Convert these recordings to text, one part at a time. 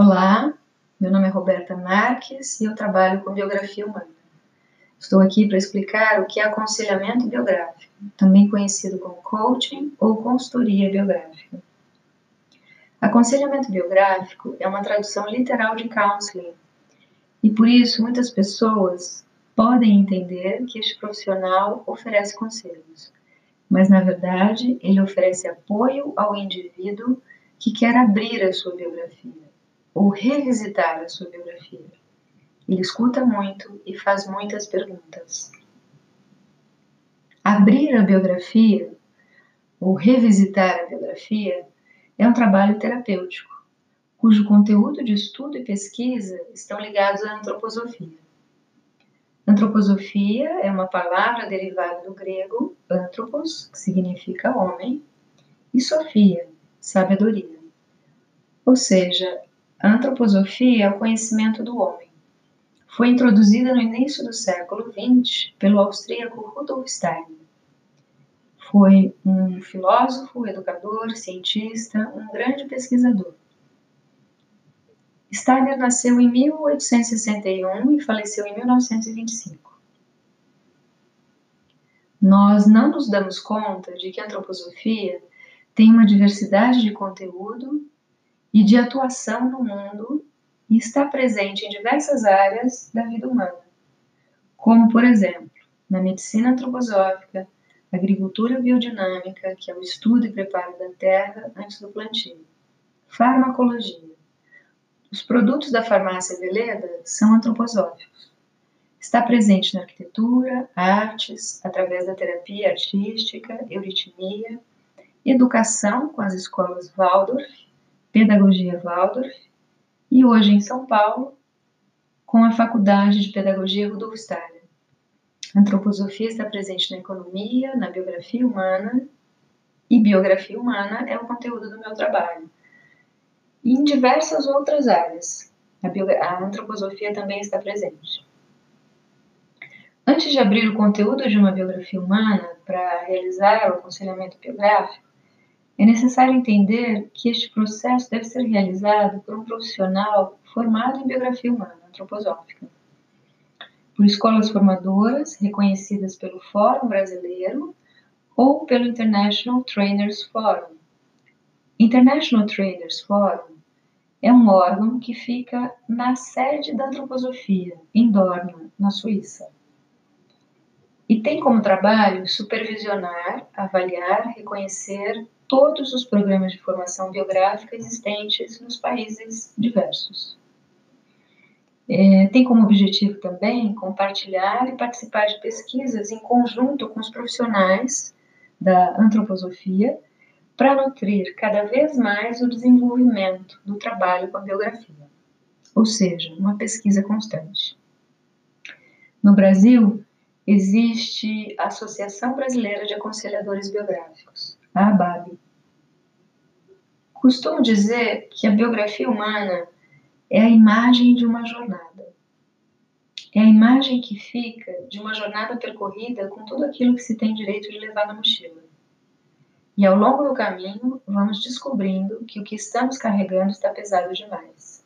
Olá, meu nome é Roberta Marques e eu trabalho com biografia humana. Estou aqui para explicar o que é aconselhamento biográfico, também conhecido como coaching ou consultoria biográfica. Aconselhamento biográfico é uma tradução literal de counseling e por isso muitas pessoas podem entender que este profissional oferece conselhos, mas na verdade ele oferece apoio ao indivíduo que quer abrir a sua biografia ou revisitar a sua biografia. Ele escuta muito e faz muitas perguntas. Abrir a biografia ou revisitar a biografia é um trabalho terapêutico, cujo conteúdo de estudo e pesquisa estão ligados à antroposofia. Antroposofia é uma palavra derivada do grego anthropos, que significa homem, e sofia, sabedoria. Ou seja, a antroposofia é o conhecimento do homem. Foi introduzida no início do século XX pelo austríaco Rudolf Steiner. Foi um filósofo, educador, cientista, um grande pesquisador. Steiner nasceu em 1861 e faleceu em 1925. Nós não nos damos conta de que a antroposofia tem uma diversidade de conteúdo e de atuação no mundo e está presente em diversas áreas da vida humana, como, por exemplo, na medicina antroposófica, agricultura biodinâmica, que é o estudo e preparo da terra antes do plantio, farmacologia. Os produtos da farmácia Veleda são antroposóficos. Está presente na arquitetura, artes, através da terapia artística, euritmia, educação com as escolas Waldorf Pedagogia Waldorf e hoje em São Paulo com a Faculdade de Pedagogia Rudolf Steiner. A antroposofia está presente na economia, na biografia humana e biografia humana é o conteúdo do meu trabalho. E em diversas outras áreas, a, a antroposofia também está presente. Antes de abrir o conteúdo de uma biografia humana para realizar o aconselhamento biográfico, é necessário entender que este processo deve ser realizado por um profissional formado em biografia humana antroposófica, por escolas formadoras reconhecidas pelo Fórum Brasileiro ou pelo International Trainers Forum. International Trainers Forum é um órgão que fica na sede da antroposofia, em Dortmund, na Suíça. E tem como trabalho supervisionar, avaliar, reconhecer todos os programas de formação biográfica existentes nos países diversos. É, tem como objetivo também compartilhar e participar de pesquisas em conjunto com os profissionais da antroposofia para nutrir cada vez mais o desenvolvimento do trabalho com a biografia, ou seja, uma pesquisa constante. No Brasil, existe a Associação Brasileira de Aconselhadores Biográficos a Babi. Costumo dizer que a biografia humana é a imagem de uma jornada. É a imagem que fica de uma jornada percorrida com tudo aquilo que se tem direito de levar na mochila. E ao longo do caminho, vamos descobrindo que o que estamos carregando está pesado demais.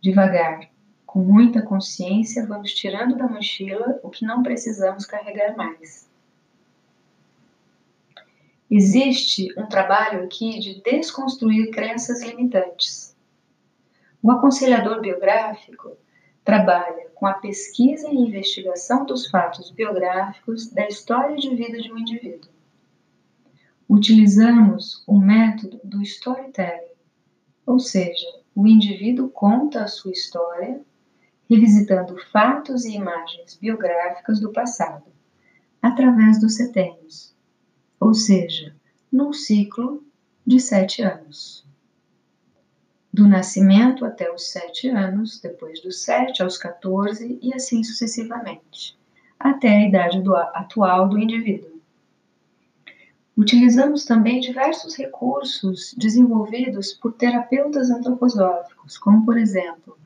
Devagar, com muita consciência, vamos tirando da mochila o que não precisamos carregar mais. Existe um trabalho aqui de desconstruir crenças limitantes. O aconselhador biográfico trabalha com a pesquisa e investigação dos fatos biográficos da história de vida de um indivíduo. Utilizamos o método do storytelling, ou seja, o indivíduo conta a sua história, revisitando fatos e imagens biográficas do passado, através dos setênios ou seja, num ciclo de sete anos. Do nascimento até os sete anos, depois dos sete aos 14 e assim sucessivamente, até a idade do, atual do indivíduo. Utilizamos também diversos recursos desenvolvidos por terapeutas antroposóficos, como por exemplo,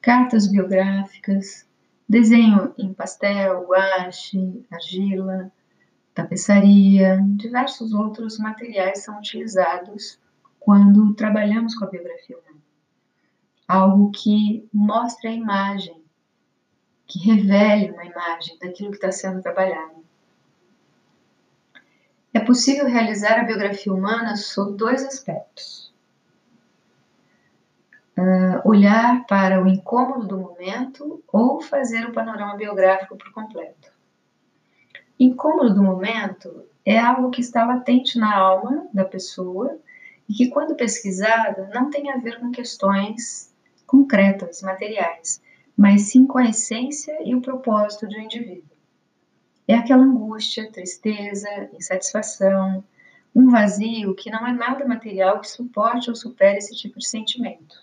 cartas biográficas, desenho em pastel, guache, argila, tapeçaria, diversos outros materiais são utilizados quando trabalhamos com a biografia humana. algo que mostre a imagem, que revele uma imagem daquilo que está sendo trabalhado. É possível realizar a biografia humana sob dois aspectos. Uh, olhar para o incômodo do momento ou fazer o panorama biográfico por completo. Incômodo do momento é algo que está latente na alma da pessoa e que, quando pesquisada, não tem a ver com questões concretas, materiais, mas sim com a essência e o propósito do indivíduo. É aquela angústia, tristeza, insatisfação, um vazio que não é nada material que suporte ou supere esse tipo de sentimento.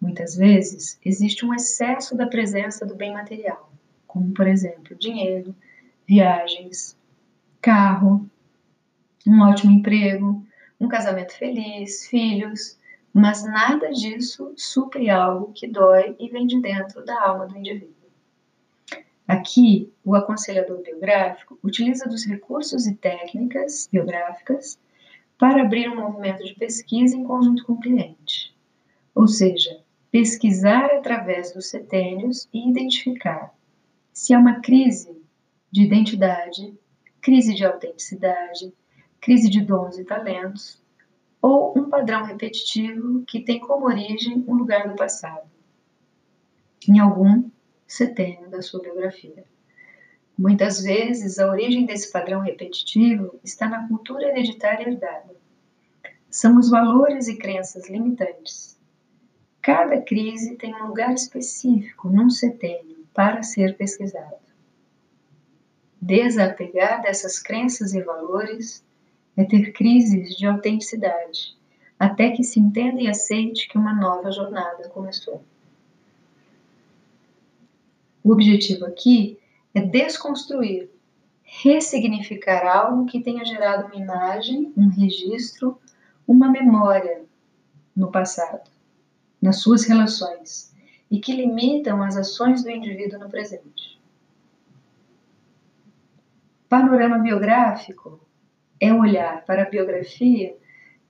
Muitas vezes existe um excesso da presença do bem material, como por exemplo dinheiro, viagens, carro, um ótimo emprego, um casamento feliz, filhos, mas nada disso supre algo que dói e vem de dentro da alma do indivíduo. Aqui, o aconselhador biográfico utiliza dos recursos e técnicas biográficas para abrir um movimento de pesquisa em conjunto com o cliente. Ou seja, pesquisar através dos setênios e identificar se há uma crise de identidade, crise de autenticidade, crise de dons e talentos, ou um padrão repetitivo que tem como origem um lugar do passado, em algum setênio da sua biografia. Muitas vezes, a origem desse padrão repetitivo está na cultura hereditária herdada. São os valores e crenças limitantes. Cada crise tem um lugar específico num setênio para ser pesquisado. Desapegar dessas crenças e valores é ter crises de autenticidade, até que se entenda e aceite que uma nova jornada começou. O objetivo aqui é desconstruir, ressignificar algo que tenha gerado uma imagem, um registro, uma memória no passado, nas suas relações, e que limitam as ações do indivíduo no presente. Panorama biográfico é olhar para a biografia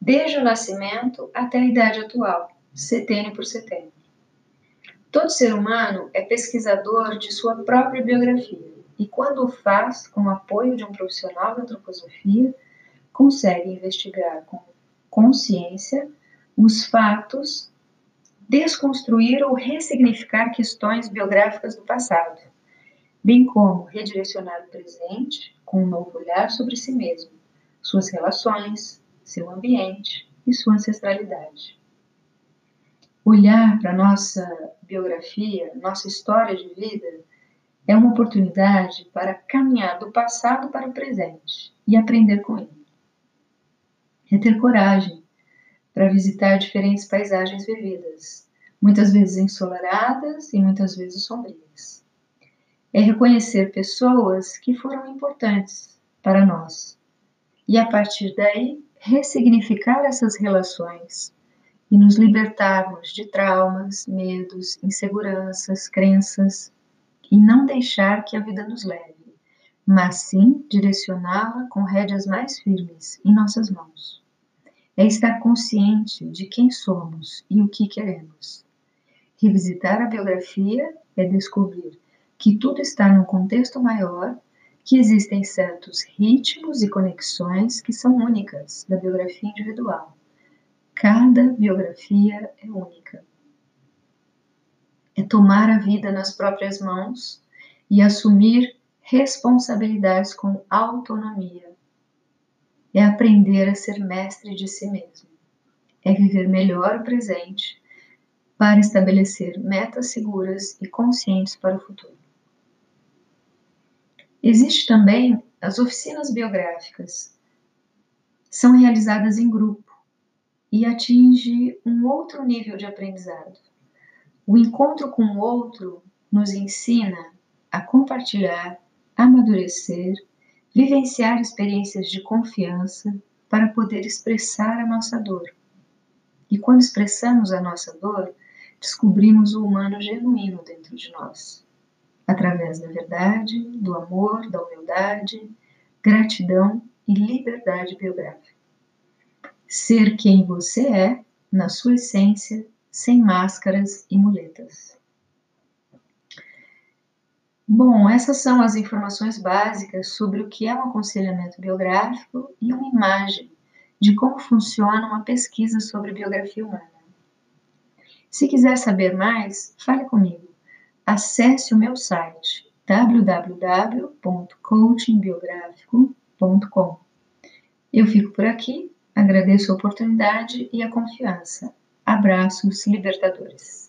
desde o nascimento até a idade atual, setênio por setênio. Todo ser humano é pesquisador de sua própria biografia e, quando o faz com o apoio de um profissional da antroposofia, consegue investigar com consciência os fatos, desconstruir ou ressignificar questões biográficas do passado bem como redirecionar o presente com um novo olhar sobre si mesmo, suas relações, seu ambiente e sua ancestralidade. Olhar para nossa biografia, nossa história de vida, é uma oportunidade para caminhar do passado para o presente e aprender com ele. É ter coragem para visitar diferentes paisagens vividas, muitas vezes ensolaradas e muitas vezes sombrias é reconhecer pessoas que foram importantes para nós e, a partir daí, ressignificar essas relações e nos libertarmos de traumas, medos, inseguranças, crenças e não deixar que a vida nos leve, mas sim direcioná-la com rédeas mais firmes em nossas mãos. É estar consciente de quem somos e o que queremos. Revisitar a biografia é descobrir que tudo está num contexto maior, que existem certos ritmos e conexões que são únicas da biografia individual. Cada biografia é única. É tomar a vida nas próprias mãos e assumir responsabilidades com autonomia. É aprender a ser mestre de si mesmo. É viver melhor o presente para estabelecer metas seguras e conscientes para o futuro. Existe também as oficinas biográficas. São realizadas em grupo e atinge um outro nível de aprendizado. O encontro com o outro nos ensina a compartilhar, amadurecer, vivenciar experiências de confiança para poder expressar a nossa dor. E quando expressamos a nossa dor, descobrimos o humano genuíno dentro de nós através da verdade, do amor, da humildade, gratidão e liberdade biográfica. Ser quem você é, na sua essência, sem máscaras e muletas. Bom, essas são as informações básicas sobre o que é um aconselhamento biográfico e uma imagem de como funciona uma pesquisa sobre biografia humana. Se quiser saber mais, fale comigo. Acesse o meu site www.coachingbiografico.com. Eu fico por aqui, agradeço a oportunidade e a confiança. Abraços libertadores.